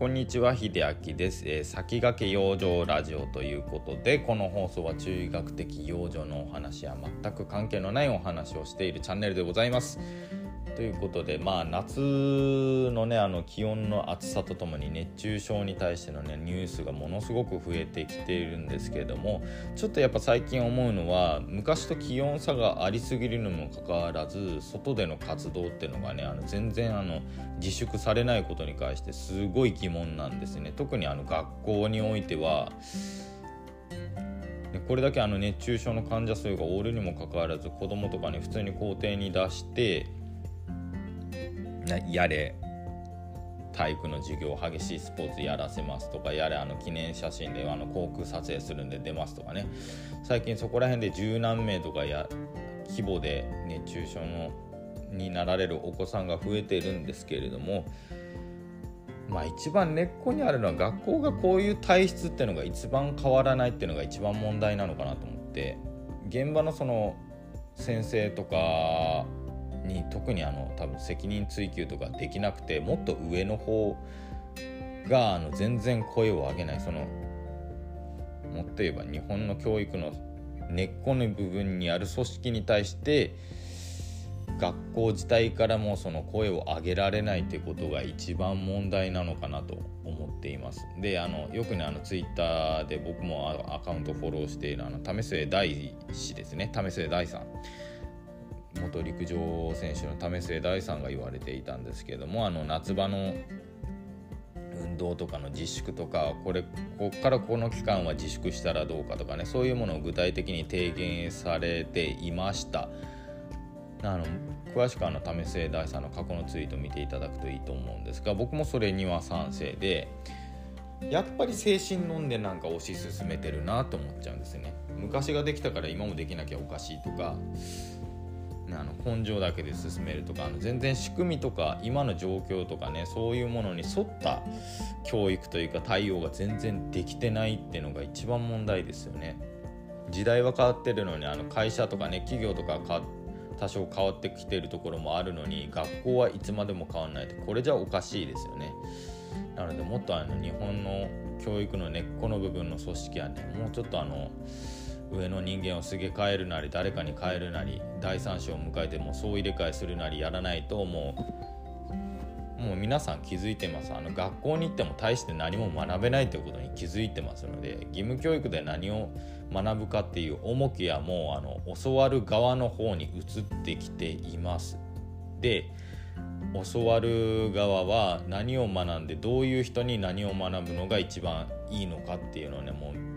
こんにちは秀明です、えー、先駆け養生ラジオということでこの放送は中医学的養生のお話や全く関係のないお話をしているチャンネルでございます。ということで、まあ、夏の,、ね、あの気温の暑さとともに熱中症に対しての、ね、ニュースがものすごく増えてきているんですけれどもちょっとやっぱ最近思うのは昔と気温差がありすぎるのもかかわらず外での活動っていうのがねあの全然あの自粛されないことに関してすごい疑問なんですね。特にあの学校においてはこれだけあの熱中症の患者数がおるにもかかわらず子どもとかね普通に校庭に出してやれ。体育の授業激しいスポーツやらせますとかやれあの記念写真であの航空撮影するんで出ますとかね。最近そこら辺で十何名とかや規模で熱中症のになられるお子さんが増えているんですけれどもまあ一番根っこにあるのは学校がこういう体質っていうのが一番変わらないっていうのが一番問題なのかなと思って現場のその先生とかに特にあの多分責任追及とかできなくてもっと上の方があの全然声を上げない。そのもっと言えば日本の教育の根っこの部分にある組織に対して学校自体からもその声を上げられないということが一番問題なのかなと思っています。であのよくねあのツイッターで僕もアカウントフォローしているあの為末大氏ですね。為末大さん。元陸上選手の為末大さんが言われていたんですけれどもあの夏場の運動とかの自粛とかこれここからこの期間は自粛したらどうかとかねそういうものを具体的に提言されていました。あの詳しくあの為末大さんの過去のツイートを見ていただくといいと思うんですが僕もそれには賛成でやっぱり精神論でなんか推し進めてるなと思っちゃうんですね。昔ができたから今もできなきゃおかしいとかあの根性だけで進めるとかあの全然仕組みとか今の状況とかねそういうものに沿った教育というか対応が全然できてないっていうのが一番問題ですよね。時代は変わってるのにあの会社とかね企業とか多少変わってきてるところもあるのに学校はいつまでも変わらないってこれじゃおかしいですよね。なのでもっとあの日本の教育の根っこの部分の組織はねもうちょっとあの上の人間をすげ替えるなり誰かに変えるなり第三者を迎えてもそう入れ替えするなりやらないともうもう皆さん気づいてます。あの学校に行っても大して何も学べないということに気づいてますので義務教育で何を学ぶかっていう重きはもうあの教わる側の方に移ってきています。で教わる側は何を学んでどういう人に何を学ぶのが一番いいのかっていうのをねもう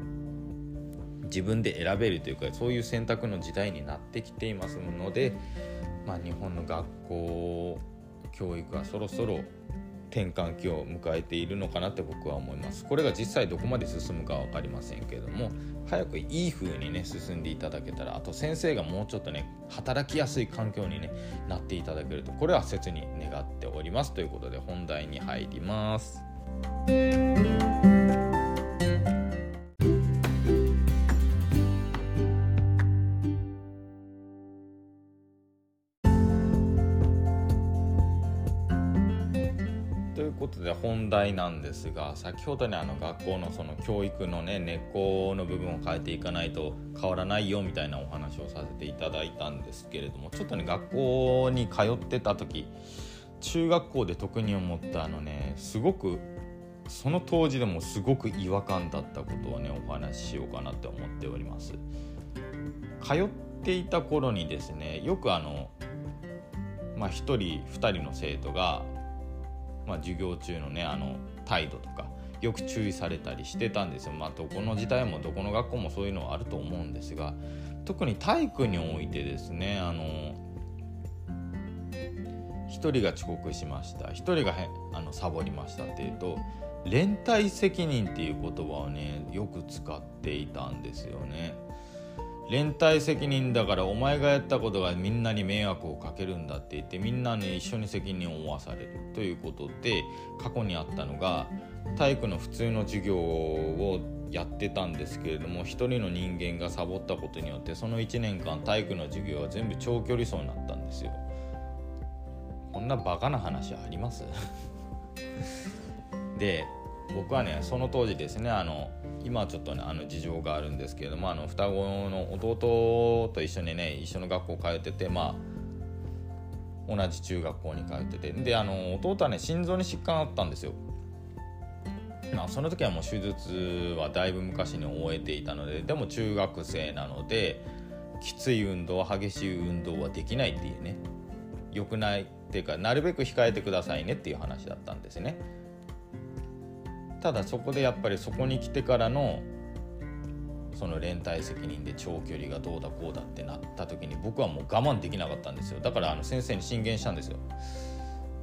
自分で選べるというかそういう選択の時代になってきていますので、まあ、日本の学校教育はそろそろ転換期を迎えているのかなって僕は思いますこれが実際どこまで進むか分かりませんけれども早くいい風にね進んでいただけたらあと先生がもうちょっとね働きやすい環境に、ね、なっていただけるとこれは切に願っておりますということで本題に入ります。で本題なんですが先ほどねあの学校のその教育のね根っこの部分を変えていかないと変わらないよみたいなお話をさせていただいたんですけれどもちょっとね学校に通ってた時中学校で特に思ったあのねすごくその当時でもすごく違和感だったことをねお話ししようかなって思っております。通っていた頃にですねよくあのまあ、1人2人の生徒がまあ、授業中のねあの態度とかよく注意されたりしてたんですよ。まあ、どこの時代もどこの学校もそういうのはあると思うんですが特に体育においてですねあの1人が遅刻しました1人がへあのサボりましたっていうと連帯責任っていう言葉をねよく使っていたんですよね。連帯責任だからお前がやったことがみんなに迷惑をかけるんだって言ってみんなに一緒に責任を負わされるということで過去にあったのが体育の普通の授業をやってたんですけれども一人の人間がサボったことによってその1年間体育の授業は全部長距離走になったんですよ。こんなバカな話あります？で僕はねその当時ですねあの今ちょっとねあの事情があるんですけれどもあの双子の弟と一緒にね一緒の学校通っててまあ同じ中学校に通ってて。であの弟はね心臓に疾患あったんですよ。まあその時はもう手術はだいぶ昔に終えていたのででも中学生なのできつい運動激しい運動はできないっていうね。良くないっていうかなるべく控えてくださいねっていう話だったんですね。ただそこでやっぱりそこに来てからのその連帯責任で長距離がどうだこうだってなった時に僕はもう我慢できなかったんですよ。だからあの先生に進言したんですよ。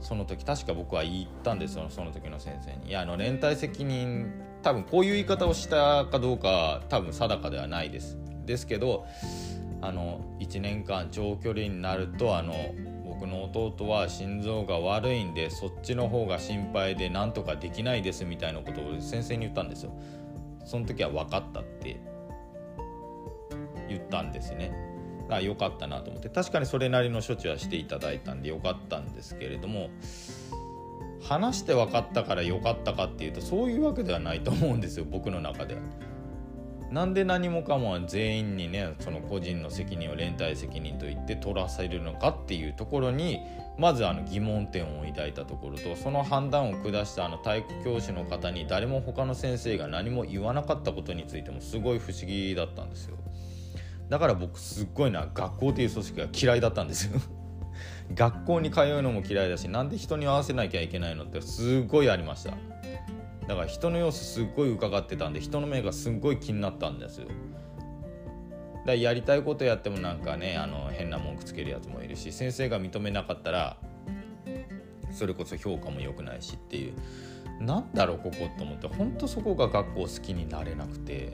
その時確か僕は言ったんですよその時の先生に。いやあの連帯責任多分こういう言い方をしたかどうか多分定かではないです。ですけどあの1年間長距離になるとあの僕の弟は心臓が悪いんでそっちの方が心配でなんとかできないですみたいなことを先生に言ったんですよ。その時は分かったって言ったんですね。あ良かったなと思って。確かにそれなりの処置はしていただいたんで良かったんですけれども話して分かったから良かったかっていうとそういうわけではないと思うんですよ僕の中で。は。なんで何もかも全員にねその個人の責任を連帯責任と言って取らせるのかっていうところにまずあの疑問点を抱いたところとその判断を下したあの体育教師の方に誰も他の先生が何も言わなかったことについてもすごい不思議だったんですよ。だから僕すっごいな学校っていう組織が嫌いだったんですよ。学校に通うのも嫌いだしなんで人に合わせなきゃいけないのってすごいありました。だから人の様子すっごい伺ってたんで人の目がすっごい気になったんですよ。だやりたいことやってもなんかねあの変な文句つけるやつもいるし先生が認めなかったらそれこそ評価も良くないしっていう。なんだろうここと思って。ほんとそこが学校好きになれなくて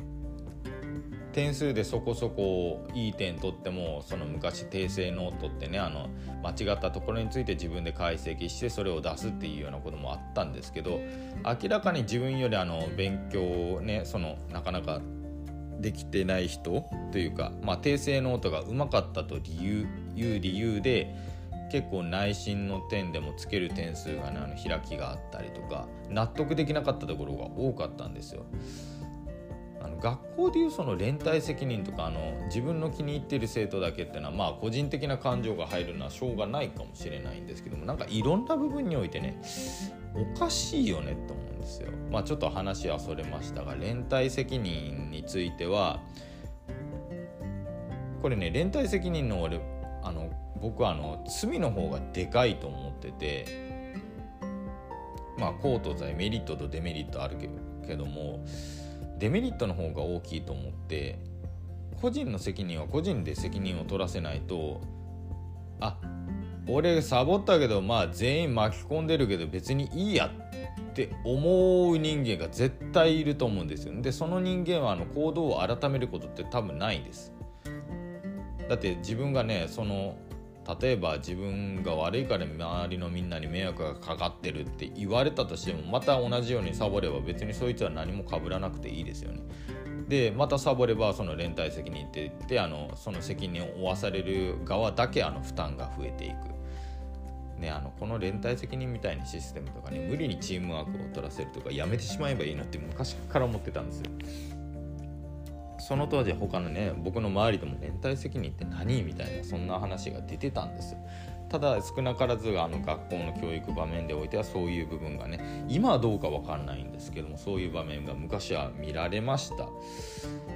点数でそこそこいい点取ってもその昔訂正ノートってねあの間違ったところについて自分で解析してそれを出すっていうようなこともあったんですけど明らかに自分よりあの勉強をねそのなかなかできてない人というか、まあ、訂正ノートがうまかったと理由いう理由で結構内申の点でもつける点数がねあの開きがあったりとか納得できなかったところが多かったんですよ。あの学校でいうその連帯責任とかあの自分の気に入ってる生徒だけっていうのはまあ個人的な感情が入るのはしょうがないかもしれないんですけどもなんかいろんな部分においてねおかしいよねと思うんですよ。まあちょっと話はそれましたが連帯責任についてはこれね連帯責任の俺あの僕はあの罪の方がでかいと思っててまあ公と罪メリットとデメリットあるけどもデメリットの方が大きいと思って個人の責任は個人で責任を取らせないとあ俺サボったけどまあ全員巻き込んでるけど別にいいやって思う人間が絶対いると思うんですよ。でその人間はあの行動を改めることって多分ないんです。だって自分がねその例えば自分が悪いから周りのみんなに迷惑がかかってるって言われたとしてもまた同じようにサボれば別にそいつは何もかぶらなくていいですよね。でまたサボればその連帯責任って言ってあのその責任を負わされる側だけあの負担が増えていく。ね、あのこの連帯責任みたいなシステムとかに無理にチームワークを取らせるとかやめてしまえばいいなって昔から思ってたんですよ。その当時他のね僕の周りでも連帯責任って何？みたいなそんな話が出てたんですよ。ただ少なからずあの学校の教育場面でおいてはそういう部分がね今はどうか分かんないんですけどもそういう場面が昔は見られました。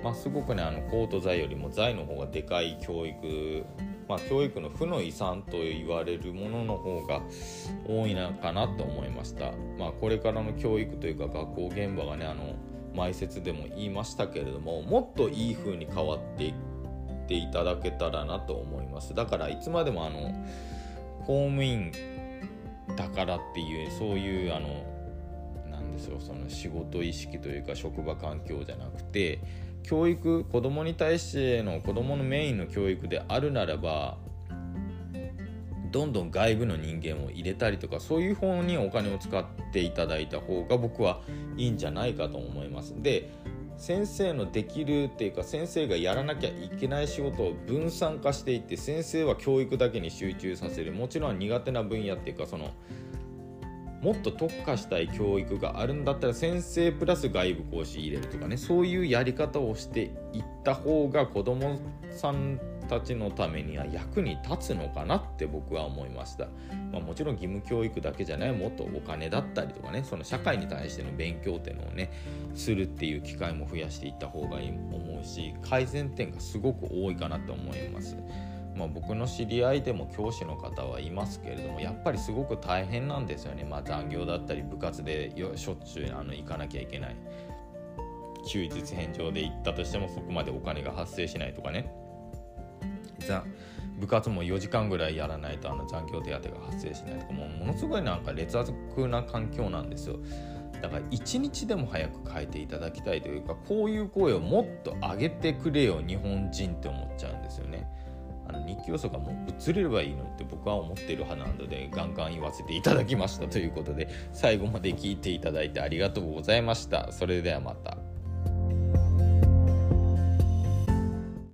まあすごくねあのコート罪よりも罪の方がでかい教育まあ、教育の負の遺産と言われるものの方が多いのかなと思いました。まあ、これからの教育というか学校現場がねあの前説でも言いましたけれどももっといい風に変わっていっていただけたらなと思います。だからいつまでもあの公務員だからっていうそういうあのなんでしょうその仕事意識というか職場環境じゃなくて教育子供に対しての子供のメインの教育であるならばどんどん外部の人間を入れたりとかそういう方にお金を使っていただいた方が僕はいいんじゃないかと思います。で先生のできるっていうか先生がやらなきゃいけない仕事を分散化していって先生は教育だけに集中させるもちろん苦手な分野っていうかそのもっと特化したい教育があるんだったら先生プラス外部講師入れるとかねそういうやり方をしていった方が子どもさんたちのためには役に立つのかなって僕は思いました、まあ、もちろん義務教育だけじゃないもっとお金だったりとかねその社会に対しての勉強っていうのをねするっていう機会も増やしていった方がいいと思うし改善点がすごく多いかなと思います。まあ、僕の知り合いでも教師の方はいますけれどもやっぱりすごく大変なんですよね、まあ、残業だったり部活でしょっちゅうあの行かなきゃいけない。休日返上で行ったとしてもそこまでお金が発生しないとかね。部活も4時間ぐらいやらないとあの残業手当が発生しないとかもうものすごいなんか劣悪な環境なんですよ。だから一日でも早く変えていただきたいというかこういう声をもっと上げてくれよ日本人って思っちゃうんですよね。あの日記要素がもう移れればいいのって僕は思ってる派なのでガンガン言わせていただきましたということで最後まで聞いていただいてありがとうございました。それではまた。